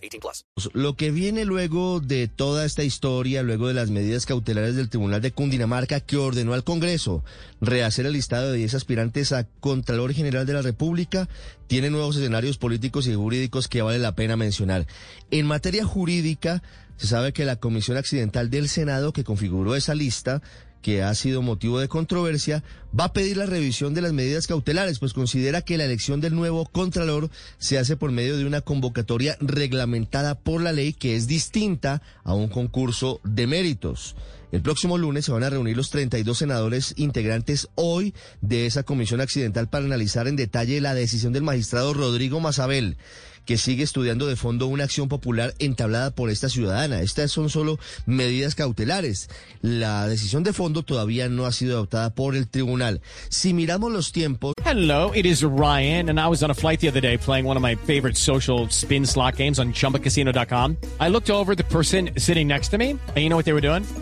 18 plus. Lo que viene luego de toda esta historia, luego de las medidas cautelares del Tribunal de Cundinamarca que ordenó al Congreso rehacer el listado de 10 aspirantes a Contralor General de la República, tiene nuevos escenarios políticos y jurídicos que vale la pena mencionar. En materia jurídica, se sabe que la Comisión Accidental del Senado que configuró esa lista que ha sido motivo de controversia, va a pedir la revisión de las medidas cautelares, pues considera que la elección del nuevo Contralor se hace por medio de una convocatoria reglamentada por la ley que es distinta a un concurso de méritos. El próximo lunes se van a reunir los 32 senadores integrantes hoy de esa comisión accidental para analizar en detalle la decisión del magistrado Rodrigo Mazabel que sigue estudiando de fondo una acción popular entablada por esta ciudadana. Estas son solo medidas cautelares. La decisión de fondo todavía no ha sido adoptada por el tribunal. Si miramos los tiempos. Hello, it is Ryan, and I was on a flight the other day playing one of my favorite social spin slot games on chumbacasino.com. I looked over the person sitting next to me, and you know what they were doing?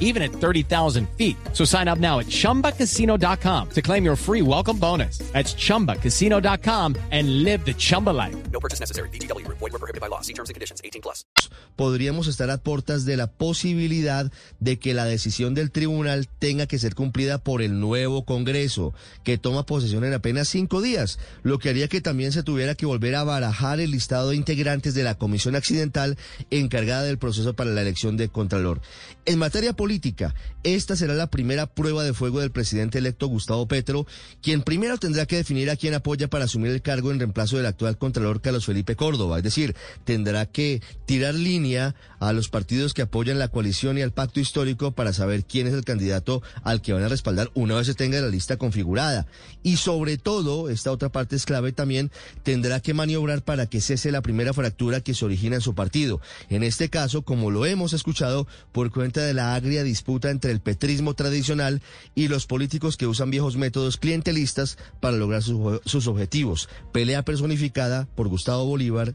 even at 30,000 feet. So sign up now at ChumbaCasino.com to claim your free welcome bonus. That's ChumbaCasino.com and live the Chumba life. No purchase necessary. BGW. Void were prohibited by law. See terms and conditions. 18 plus. Podríamos estar a puertas de la posibilidad de que la decisión del tribunal tenga que ser cumplida por el nuevo Congreso, que toma posesión en apenas cinco días, lo que haría que también se tuviera que volver a barajar el listado de integrantes de la Comisión Accidental encargada del proceso para la elección de Contralor. En materia política, esta será la primera prueba de fuego del presidente electo Gustavo Petro, quien primero tendrá que definir a quién apoya para asumir el cargo en reemplazo del actual Contralor Carlos Felipe Córdoba. Es decir, tendrá que tirar línea a los partidos que apoyan la coalición y al pacto histórico para saber quién es el candidato al que van a respaldar una vez se tenga la lista configurada. Y sobre todo, esta otra parte es clave también, tendrá que maniobrar para que cese la primera fractura que se origina en su partido. En este caso, como lo hemos escuchado, por cuenta de la agria disputa entre el petrismo tradicional y los políticos que usan viejos métodos clientelistas para lograr sus, objetivos. Pelea personificada por Gustavo Bolívar